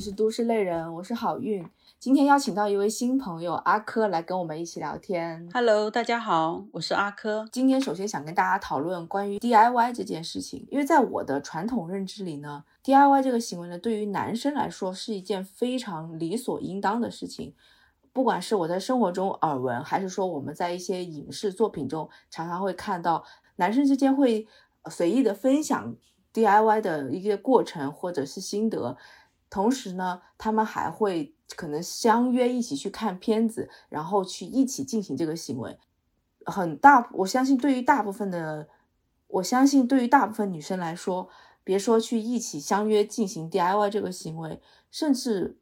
是都市类人，我是好运。今天邀请到一位新朋友阿珂来跟我们一起聊天。Hello，大家好，我是阿珂。今天首先想跟大家讨论关于 DIY 这件事情，因为在我的传统认知里呢，DIY 这个行为呢，对于男生来说是一件非常理所应当的事情。不管是我在生活中耳闻，还是说我们在一些影视作品中常常会看到，男生之间会随意的分享 DIY 的一些过程或者是心得，同时呢，他们还会可能相约一起去看片子，然后去一起进行这个行为。很大，我相信对于大部分的，我相信对于大部分女生来说，别说去一起相约进行 DIY 这个行为，甚至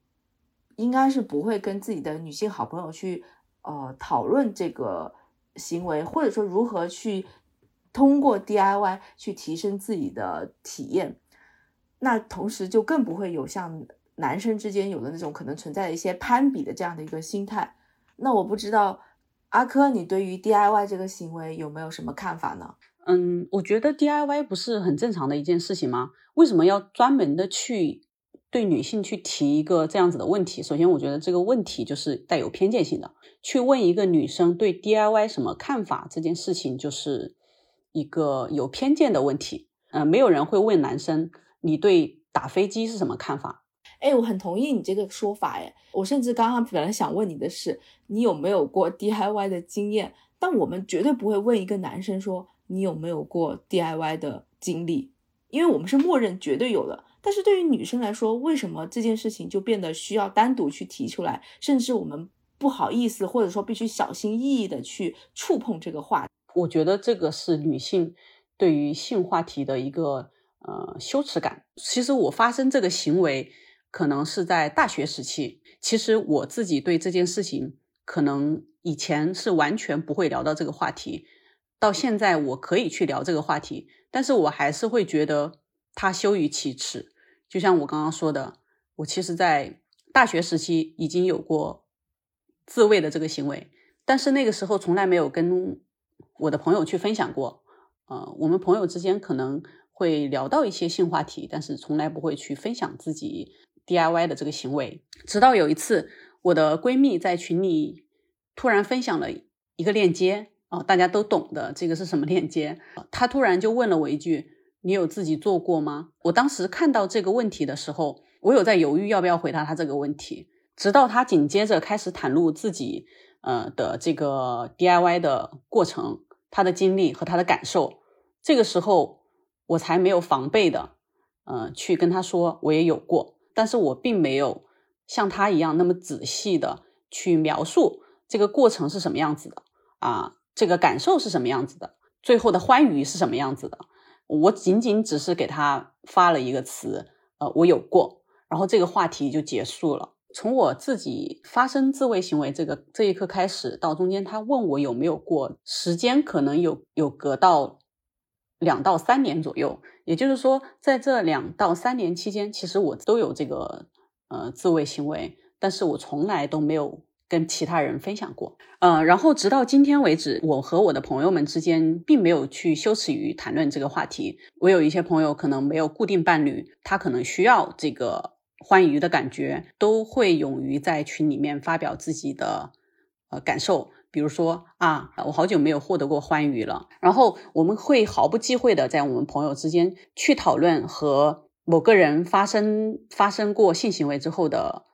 应该是不会跟自己的女性好朋友去呃讨论这个行为，或者说如何去通过 DIY 去提升自己的体验。那同时就更不会有像男生之间有的那种可能存在的一些攀比的这样的一个心态。那我不知道阿珂，你对于 DIY 这个行为有没有什么看法呢？嗯，我觉得 DIY 不是很正常的一件事情吗？为什么要专门的去对女性去提一个这样子的问题？首先，我觉得这个问题就是带有偏见性的。去问一个女生对 DIY 什么看法这件事情，就是一个有偏见的问题。嗯、没有人会问男生你对打飞机是什么看法。哎，我很同意你这个说法。哎，我甚至刚刚本来想问你的是，你有没有过 DIY 的经验？但我们绝对不会问一个男生说你有没有过 DIY 的经历，因为我们是默认绝对有的。但是对于女生来说，为什么这件事情就变得需要单独去提出来，甚至我们不好意思，或者说必须小心翼翼的去触碰这个话题？我觉得这个是女性对于性话题的一个呃羞耻感。其实我发生这个行为。可能是在大学时期，其实我自己对这件事情，可能以前是完全不会聊到这个话题，到现在我可以去聊这个话题，但是我还是会觉得它羞于启齿。就像我刚刚说的，我其实，在大学时期已经有过自慰的这个行为，但是那个时候从来没有跟我的朋友去分享过。呃，我们朋友之间可能会聊到一些性话题，但是从来不会去分享自己。DIY 的这个行为，直到有一次，我的闺蜜在群里突然分享了一个链接哦，大家都懂的，这个是什么链接？她突然就问了我一句：“你有自己做过吗？”我当时看到这个问题的时候，我有在犹豫要不要回答她这个问题，直到她紧接着开始袒露自己呃的这个 DIY 的过程、她的经历和她的感受，这个时候我才没有防备的呃去跟他说我也有过。但是我并没有像他一样那么仔细的去描述这个过程是什么样子的啊，这个感受是什么样子的，最后的欢愉是什么样子的。我仅仅只是给他发了一个词，呃，我有过，然后这个话题就结束了。从我自己发生自慰行为这个这一刻开始，到中间他问我有没有过，时间可能有有隔到两到三年左右。也就是说，在这两到三年期间，其实我都有这个呃自慰行为，但是我从来都没有跟其他人分享过。呃，然后直到今天为止，我和我的朋友们之间并没有去羞耻于谈论这个话题。我有一些朋友可能没有固定伴侣，他可能需要这个欢愉的感觉，都会勇于在群里面发表自己的呃感受。比如说啊，我好久没有获得过欢愉了。然后我们会毫不忌讳的在我们朋友之间去讨论和某个人发生发生过性行为之后的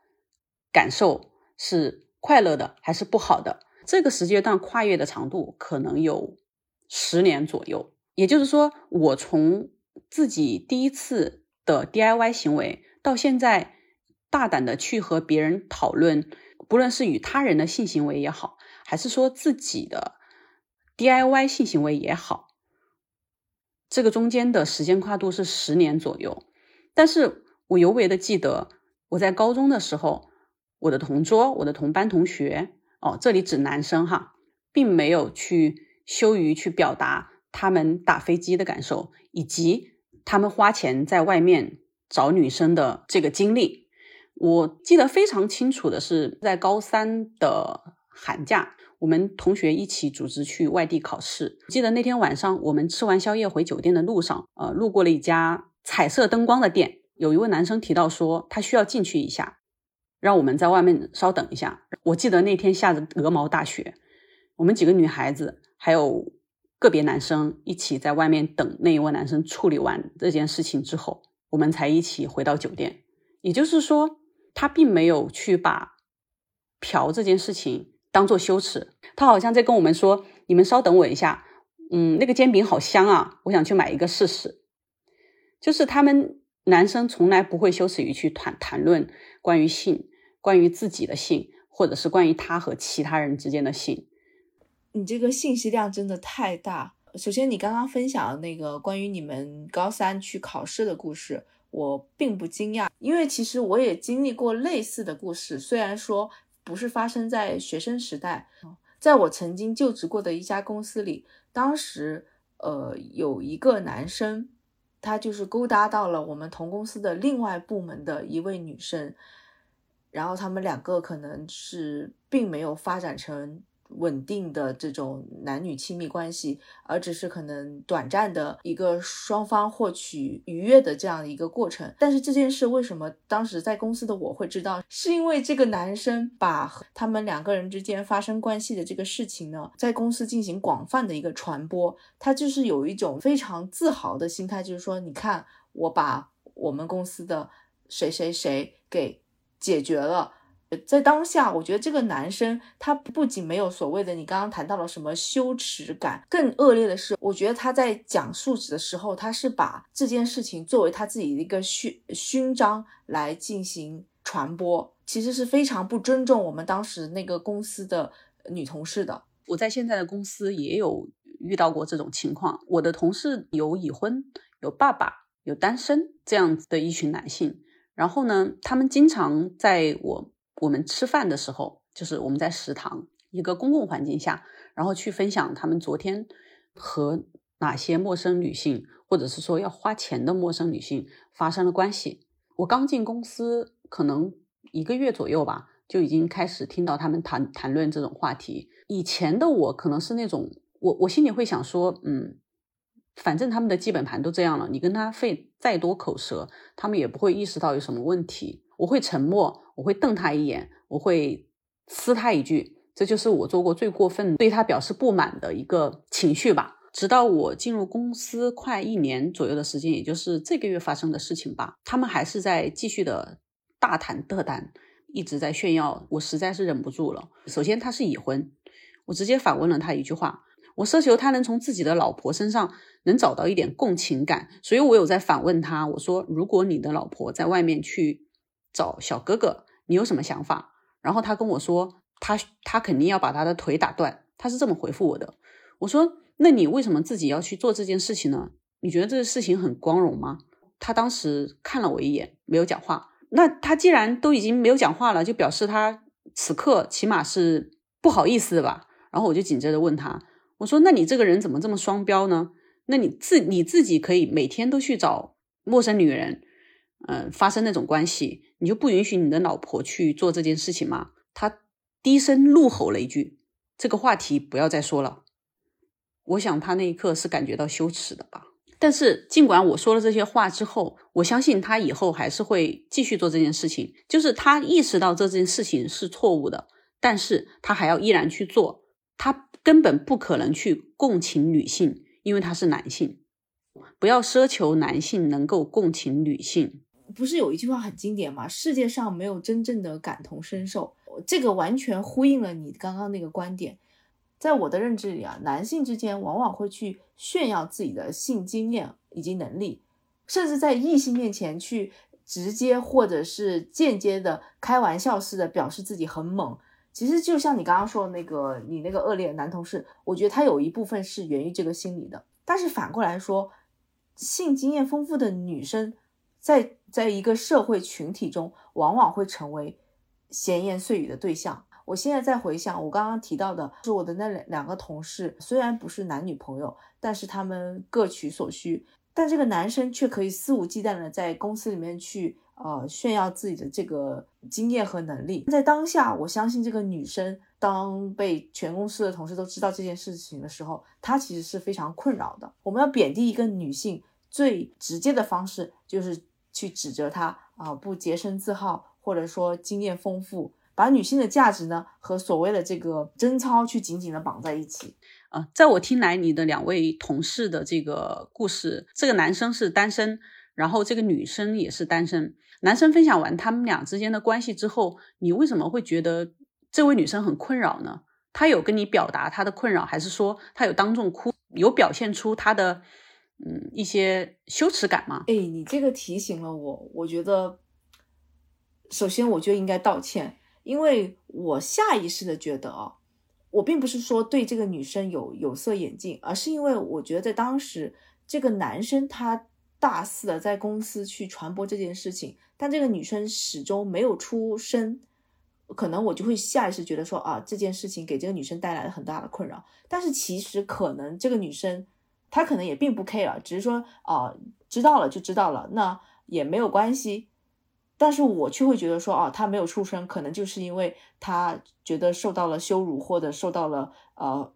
感受是快乐的还是不好的。这个时间段跨越的长度可能有十年左右。也就是说，我从自己第一次的 DIY 行为到现在，大胆的去和别人讨论，不论是与他人的性行为也好。还是说自己的 DIY 性行为也好，这个中间的时间跨度是十年左右。但是我尤为的记得，我在高中的时候，我的同桌、我的同班同学，哦，这里指男生哈，并没有去羞于去表达他们打飞机的感受，以及他们花钱在外面找女生的这个经历。我记得非常清楚的是，在高三的寒假，我们同学一起组织去外地考试。记得那天晚上，我们吃完宵夜回酒店的路上，呃，路过了一家彩色灯光的店，有一位男生提到说他需要进去一下，让我们在外面稍等一下。我记得那天下着鹅毛大雪，我们几个女孩子还有个别男生一起在外面等那一位男生处理完这件事情之后，我们才一起回到酒店。也就是说，他并没有去把嫖这件事情当做羞耻，他好像在跟我们说：“你们稍等我一下，嗯，那个煎饼好香啊，我想去买一个试试。”就是他们。男生从来不会羞耻于去谈谈论关于性、关于自己的性，或者是关于他和其他人之间的性。你这个信息量真的太大。首先，你刚刚分享的那个关于你们高三去考试的故事，我并不惊讶，因为其实我也经历过类似的故事。虽然说不是发生在学生时代，在我曾经就职过的一家公司里，当时呃有一个男生。他就是勾搭到了我们同公司的另外部门的一位女生，然后他们两个可能是并没有发展成。稳定的这种男女亲密关系，而只是可能短暂的一个双方获取愉悦的这样的一个过程。但是这件事为什么当时在公司的我会知道？是因为这个男生把他们两个人之间发生关系的这个事情呢，在公司进行广泛的一个传播。他就是有一种非常自豪的心态，就是说，你看我把我们公司的谁谁谁给解决了。在当下，我觉得这个男生他不仅没有所谓的你刚刚谈到了什么羞耻感，更恶劣的是，我觉得他在讲述的时候，他是把这件事情作为他自己的一个勋勋章来进行传播，其实是非常不尊重我们当时那个公司的女同事的。我在现在的公司也有遇到过这种情况，我的同事有已婚、有爸爸、有单身这样子的一群男性，然后呢，他们经常在我。我们吃饭的时候，就是我们在食堂一个公共环境下，然后去分享他们昨天和哪些陌生女性，或者是说要花钱的陌生女性发生了关系。我刚进公司，可能一个月左右吧，就已经开始听到他们谈谈论这种话题。以前的我可能是那种，我我心里会想说，嗯，反正他们的基本盘都这样了，你跟他费再多口舌，他们也不会意识到有什么问题。我会沉默。我会瞪他一眼，我会呲他一句，这就是我做过最过分对他表示不满的一个情绪吧。直到我进入公司快一年左右的时间，也就是这个月发生的事情吧，他们还是在继续的大谈特谈，一直在炫耀。我实在是忍不住了。首先他是已婚，我直接反问了他一句话，我奢求他能从自己的老婆身上能找到一点共情感，所以我有在反问他，我说如果你的老婆在外面去。找小哥哥，你有什么想法？然后他跟我说，他他肯定要把他的腿打断，他是这么回复我的。我说，那你为什么自己要去做这件事情呢？你觉得这个事情很光荣吗？他当时看了我一眼，没有讲话。那他既然都已经没有讲话了，就表示他此刻起码是不好意思的吧。然后我就紧接着问他，我说，那你这个人怎么这么双标呢？那你自你自己可以每天都去找陌生女人，嗯，发生那种关系。你就不允许你的老婆去做这件事情吗？他低声怒吼了一句：“这个话题不要再说了。”我想他那一刻是感觉到羞耻的吧。但是尽管我说了这些话之后，我相信他以后还是会继续做这件事情。就是他意识到这件事情是错误的，但是他还要依然去做。他根本不可能去共情女性，因为他是男性。不要奢求男性能够共情女性。不是有一句话很经典吗？世界上没有真正的感同身受，这个完全呼应了你刚刚那个观点。在我的认知里啊，男性之间往往会去炫耀自己的性经验以及能力，甚至在异性面前去直接或者是间接的开玩笑似的表示自己很猛。其实就像你刚刚说的那个你那个恶劣男同事，我觉得他有一部分是源于这个心理的。但是反过来说，性经验丰富的女生。在在一个社会群体中，往往会成为闲言碎语的对象。我现在在回想我刚刚提到的，是我的那两两个同事，虽然不是男女朋友，但是他们各取所需。但这个男生却可以肆无忌惮的在公司里面去呃炫耀自己的这个经验和能力。在当下，我相信这个女生当被全公司的同事都知道这件事情的时候，她其实是非常困扰的。我们要贬低一个女性最直接的方式就是。去指责她啊不洁身自好，或者说经验丰富，把女性的价值呢和所谓的这个贞操去紧紧的绑在一起。啊，在我听来，你的两位同事的这个故事，这个男生是单身，然后这个女生也是单身。男生分享完他们俩之间的关系之后，你为什么会觉得这位女生很困扰呢？她有跟你表达她的困扰，还是说她有当众哭，有表现出她的嗯一些羞耻感吗？哎，你这个提醒了我，我觉得首先我就应该道歉，因为我下意识的觉得啊。我并不是说对这个女生有有色眼镜，而是因为我觉得当时这个男生他大肆的在公司去传播这件事情，但这个女生始终没有出声，可能我就会下意识觉得说啊这件事情给这个女生带来了很大的困扰。但是其实可能这个女生他可能也并不 care，只是说啊知道了就知道了，那也没有关系。但是我却会觉得说，哦，他没有出声，可能就是因为他觉得受到了羞辱或者受到了呃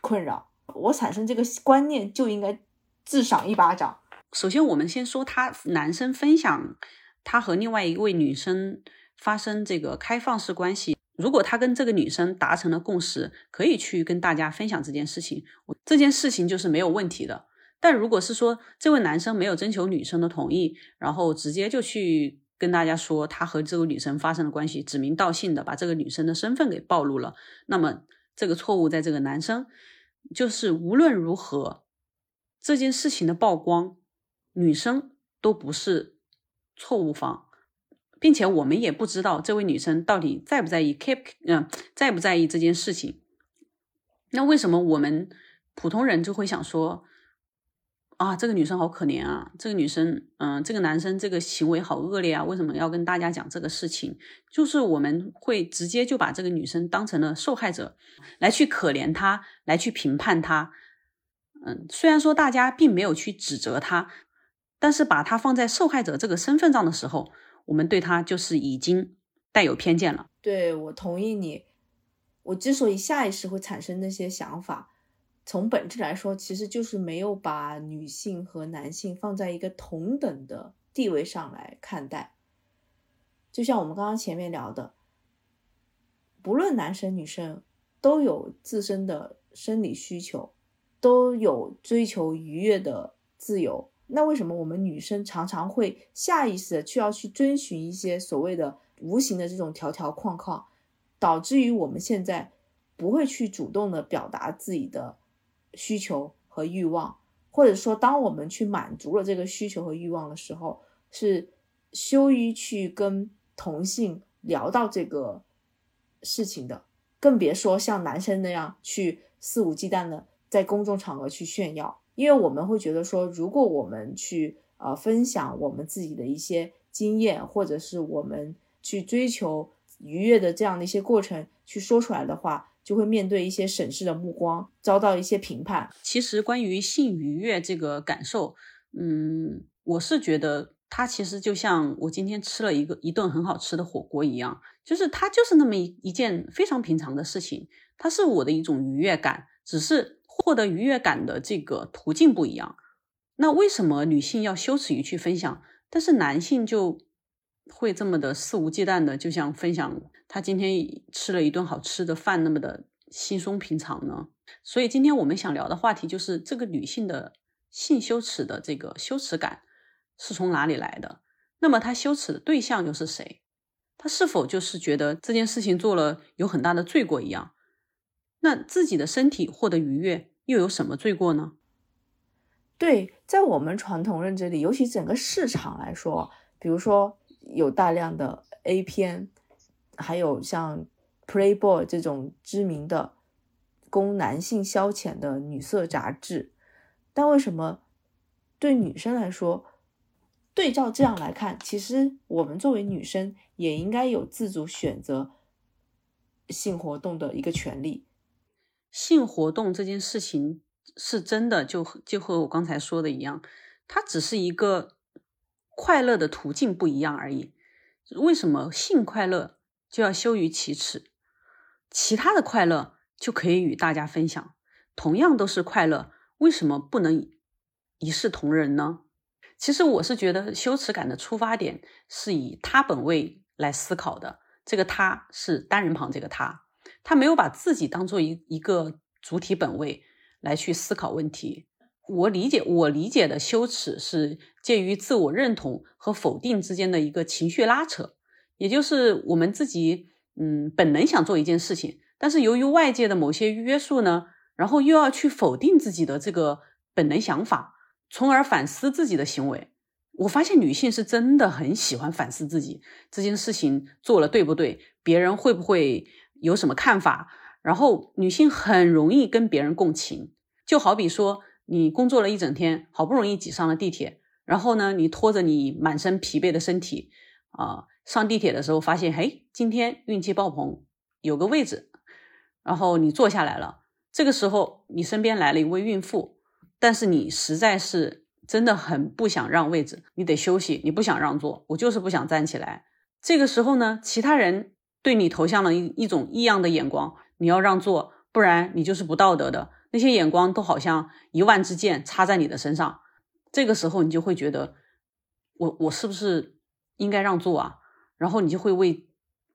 困扰。我产生这个观念就应该自赏一巴掌。首先，我们先说他男生分享他和另外一位女生发生这个开放式关系，如果他跟这个女生达成了共识，可以去跟大家分享这件事情，这件事情就是没有问题的。但如果是说这位男生没有征求女生的同意，然后直接就去。跟大家说，他和这个女生发生了关系，指名道姓的把这个女生的身份给暴露了。那么这个错误在这个男生，就是无论如何，这件事情的曝光，女生都不是错误方，并且我们也不知道这位女生到底在不在意，keep 嗯在不在意这件事情。那为什么我们普通人就会想说？啊，这个女生好可怜啊！这个女生，嗯，这个男生这个行为好恶劣啊！为什么要跟大家讲这个事情？就是我们会直接就把这个女生当成了受害者，来去可怜她，来去评判她。嗯，虽然说大家并没有去指责她，但是把她放在受害者这个身份上的时候，我们对他就是已经带有偏见了。对，我同意你。我之所以下意识会产生那些想法。从本质来说，其实就是没有把女性和男性放在一个同等的地位上来看待。就像我们刚刚前面聊的，不论男生女生都有自身的生理需求，都有追求愉悦的自由。那为什么我们女生常常会下意识的去要去遵循一些所谓的无形的这种条条框框，导致于我们现在不会去主动的表达自己的。需求和欲望，或者说，当我们去满足了这个需求和欲望的时候，是羞于去跟同性聊到这个事情的，更别说像男生那样去肆无忌惮的在公众场合去炫耀。因为我们会觉得说，如果我们去呃分享我们自己的一些经验，或者是我们去追求愉悦的这样的一些过程，去说出来的话。就会面对一些审视的目光，遭到一些评判。其实关于性愉悦这个感受，嗯，我是觉得它其实就像我今天吃了一个一顿很好吃的火锅一样，就是它就是那么一一件非常平常的事情，它是我的一种愉悦感，只是获得愉悦感的这个途径不一样。那为什么女性要羞耻于去分享，但是男性就会这么的肆无忌惮的，就像分享？他今天吃了一顿好吃的饭，那么的轻松平常呢？所以今天我们想聊的话题就是这个女性的性羞耻的这个羞耻感是从哪里来的？那么她羞耻的对象又是谁？她是否就是觉得这件事情做了有很大的罪过一样？那自己的身体获得愉悦又有什么罪过呢？对，在我们传统认知里，尤其整个市场来说，比如说有大量的 A 片。还有像 Playboy 这种知名的供男性消遣的女色杂志，但为什么对女生来说，对照这样来看，其实我们作为女生也应该有自主选择性活动的一个权利。性活动这件事情是真的，就就和我刚才说的一样，它只是一个快乐的途径不一样而已。为什么性快乐？就要羞于启齿，其他的快乐就可以与大家分享。同样都是快乐，为什么不能一视同仁呢？其实我是觉得羞耻感的出发点是以他本位来思考的，这个他是单人旁这个他，他没有把自己当做一一个主体本位来去思考问题。我理解，我理解的羞耻是介于自我认同和否定之间的一个情绪拉扯，也就是我们自己嗯本能想做一件事情，但是由于外界的某些约束呢，然后又要去否定自己的这个本能想法，从而反思自己的行为。我发现女性是真的很喜欢反思自己这件事情做了对不对，别人会不会有什么看法，然后女性很容易跟别人共情，就好比说。你工作了一整天，好不容易挤上了地铁，然后呢，你拖着你满身疲惫的身体，啊，上地铁的时候发现，嘿，今天运气爆棚，有个位置，然后你坐下来了。这个时候，你身边来了一位孕妇，但是你实在是真的很不想让位置，你得休息，你不想让座，我就是不想站起来。这个时候呢，其他人对你投向了一一种异样的眼光，你要让座，不然你就是不道德的。那些眼光都好像一万支箭插在你的身上，这个时候你就会觉得，我我是不是应该让座啊？然后你就会为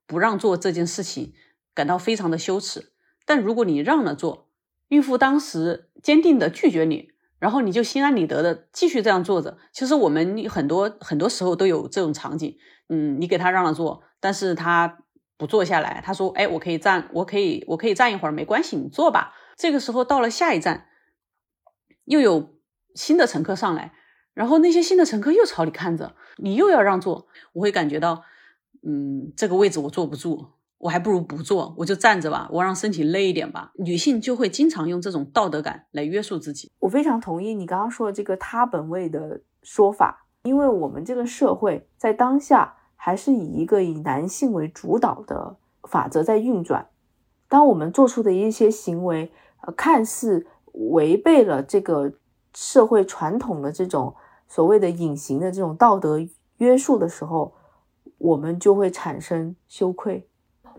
不让座这件事情感到非常的羞耻。但如果你让了座，孕妇当时坚定的拒绝你，然后你就心安理得的继续这样坐着。其实我们很多很多时候都有这种场景，嗯，你给他让了座，但是他不坐下来，他说，哎，我可以站，我可以我可以站一会儿，没关系，你坐吧。这个时候到了下一站，又有新的乘客上来，然后那些新的乘客又朝你看着，你又要让座，我会感觉到，嗯，这个位置我坐不住，我还不如不坐，我就站着吧，我让身体累一点吧。女性就会经常用这种道德感来约束自己。我非常同意你刚刚说的这个他本位的说法，因为我们这个社会在当下还是以一个以男性为主导的法则在运转，当我们做出的一些行为。呃，看似违背了这个社会传统的这种所谓的隐形的这种道德约束的时候，我们就会产生羞愧。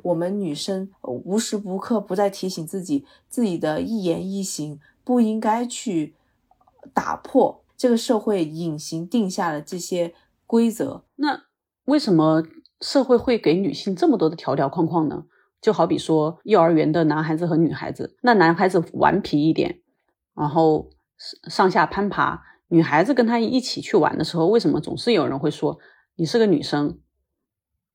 我们女生无时不刻不在提醒自己，自己的一言一行不应该去打破这个社会隐形定下的这些规则。那为什么社会会给女性这么多的条条框框呢？就好比说幼儿园的男孩子和女孩子，那男孩子顽皮一点，然后上下攀爬；女孩子跟他一起去玩的时候，为什么总是有人会说你是个女生，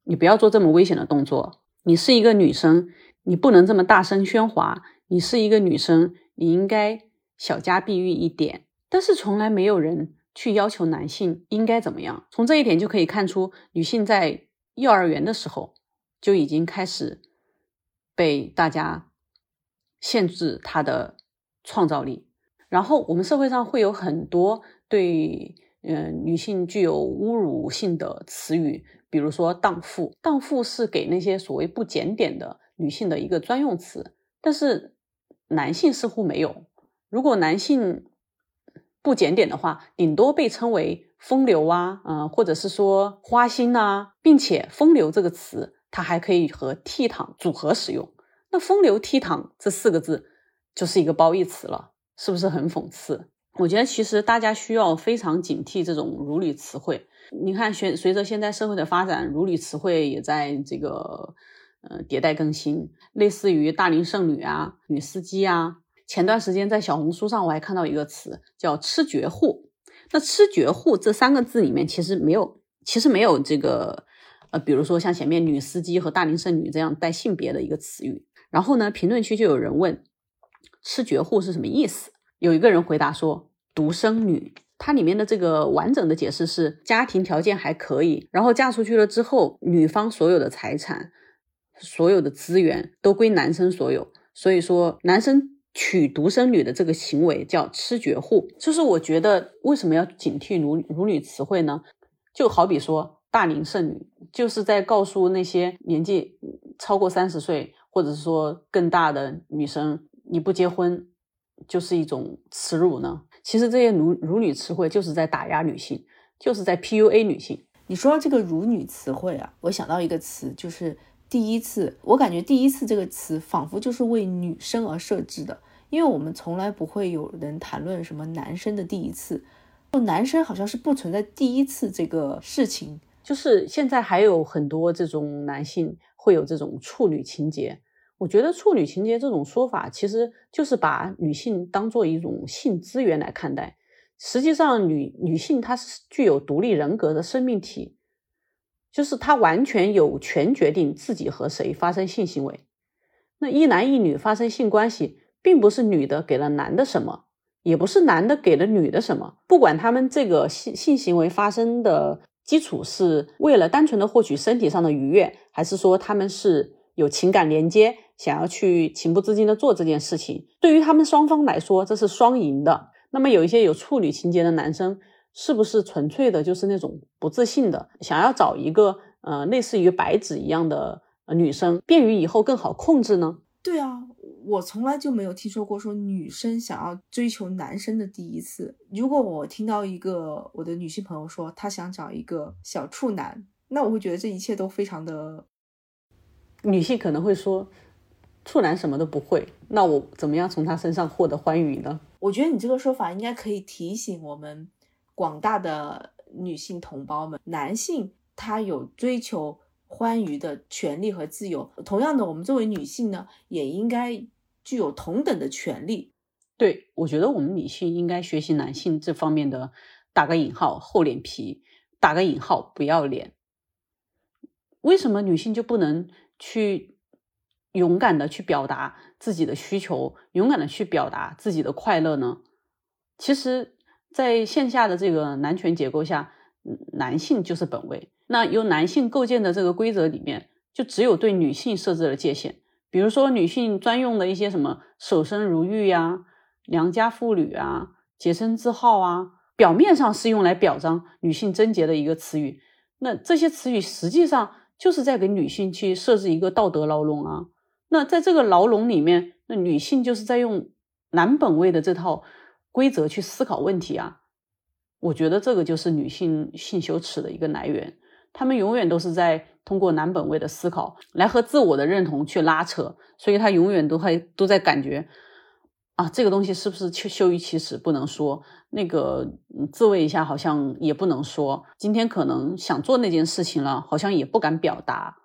你不要做这么危险的动作？你是一个女生，你不能这么大声喧哗。你是一个女生，你应该小家碧玉一点。但是从来没有人去要求男性应该怎么样。从这一点就可以看出，女性在幼儿园的时候就已经开始。被大家限制她的创造力，然后我们社会上会有很多对嗯女性具有侮辱性的词语，比如说荡妇。荡妇是给那些所谓不检点的女性的一个专用词，但是男性似乎没有。如果男性不检点的话，顶多被称为风流啊，嗯，或者是说花心呐，并且风流这个词。它还可以和倜傥组合使用，那风流倜傥这四个字就是一个褒义词了，是不是很讽刺？我觉得其实大家需要非常警惕这种如女词汇。你看，随随着现在社会的发展，如女词汇也在这个呃迭代更新，类似于大龄剩女啊、女司机啊。前段时间在小红书上我还看到一个词叫“吃绝户”，那“吃绝户”这三个字里面其实没有，其实没有这个。呃，比如说像前面女司机和大龄剩女这样带性别的一个词语，然后呢，评论区就有人问“吃绝户”是什么意思？有一个人回答说“独生女”，它里面的这个完整的解释是家庭条件还可以，然后嫁出去了之后，女方所有的财产、所有的资源都归男生所有，所以说男生娶独生女的这个行为叫“吃绝户”。就是我觉得为什么要警惕辱辱女词汇呢？就好比说。大龄剩女就是在告诉那些年纪超过三十岁，或者是说更大的女生，你不结婚就是一种耻辱呢。其实这些辱辱女词汇就是在打压女性，就是在 PUA 女性。你说到这个辱女词汇啊，我想到一个词，就是第一次。我感觉第一次这个词仿佛就是为女生而设置的，因为我们从来不会有人谈论什么男生的第一次。男生好像是不存在第一次这个事情，就是现在还有很多这种男性会有这种处女情节。我觉得处女情节这种说法，其实就是把女性当做一种性资源来看待。实际上，女女性她是具有独立人格的生命体，就是她完全有权决定自己和谁发生性行为。那一男一女发生性关系，并不是女的给了男的什么，也不是男的给了女的什么。不管他们这个性性行为发生的基础是为了单纯的获取身体上的愉悦，还是说他们是有情感连接？想要去情不自禁的做这件事情，对于他们双方来说，这是双赢的。那么有一些有处女情节的男生，是不是纯粹的就是那种不自信的，想要找一个呃类似于白纸一样的女生，便于以后更好控制呢？对啊，我从来就没有听说过说女生想要追求男生的第一次。如果我听到一个我的女性朋友说她想找一个小处男，那我会觉得这一切都非常的。女性可能会说。处男什么都不会，那我怎么样从他身上获得欢愉呢？我觉得你这个说法应该可以提醒我们广大的女性同胞们，男性他有追求欢愉的权利和自由，同样的，我们作为女性呢，也应该具有同等的权利。对，我觉得我们女性应该学习男性这方面的打个引号厚脸皮，打个引号不要脸。为什么女性就不能去？勇敢的去表达自己的需求，勇敢的去表达自己的快乐呢？其实，在线下的这个男权结构下，男性就是本位。那由男性构建的这个规则里面，就只有对女性设置了界限。比如说，女性专用的一些什么守身如玉呀、良家妇女啊、洁身自好啊，表面上是用来表彰女性贞洁的一个词语，那这些词语实际上就是在给女性去设置一个道德牢笼啊。那在这个牢笼里面，那女性就是在用男本位的这套规则去思考问题啊。我觉得这个就是女性性羞耻的一个来源。他们永远都是在通过男本位的思考来和自我的认同去拉扯，所以他永远都会都在感觉啊，这个东西是不是羞羞于启齿不能说？那个自慰一下好像也不能说。今天可能想做那件事情了，好像也不敢表达。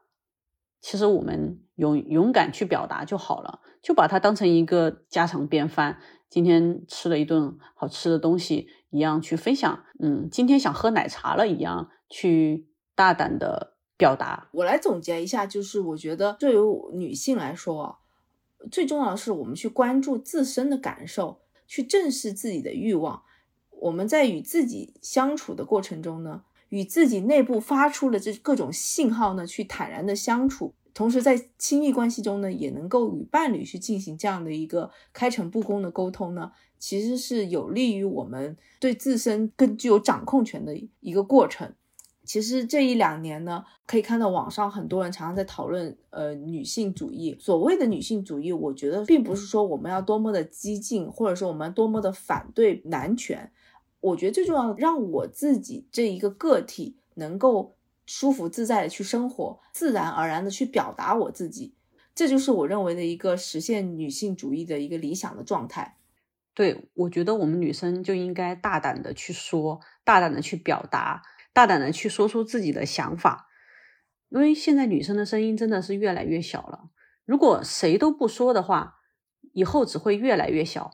其实我们勇勇敢去表达就好了，就把它当成一个家常便饭。今天吃了一顿好吃的东西一样去分享，嗯，今天想喝奶茶了一样去大胆的表达。我来总结一下，就是我觉得对于女性来说，最重要的是我们去关注自身的感受，去正视自己的欲望。我们在与自己相处的过程中呢。与自己内部发出的这各种信号呢，去坦然的相处，同时在亲密关系中呢，也能够与伴侣去进行这样的一个开诚布公的沟通呢，其实是有利于我们对自身更具有掌控权的一个过程。其实这一两年呢，可以看到网上很多人常常在讨论，呃，女性主义。所谓的女性主义，我觉得并不是说我们要多么的激进，或者说我们多么的反对男权。我觉得最重要，让我自己这一个个体能够舒服自在的去生活，自然而然的去表达我自己，这就是我认为的一个实现女性主义的一个理想的状态。对，我觉得我们女生就应该大胆的去说，大胆的去表达，大胆的去说出自己的想法，因为现在女生的声音真的是越来越小了。如果谁都不说的话，以后只会越来越小。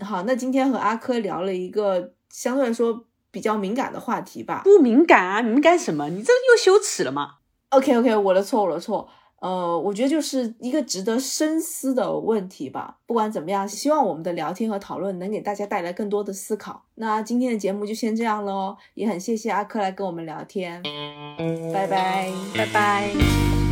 好，那今天和阿珂聊了一个相对来说比较敏感的话题吧。不敏感啊，敏感什么？你这又羞耻了吗？OK OK，我的错，我的错。呃，我觉得就是一个值得深思的问题吧。不管怎么样，希望我们的聊天和讨论能给大家带来更多的思考。那今天的节目就先这样喽，也很谢谢阿珂来跟我们聊天。拜拜，拜拜。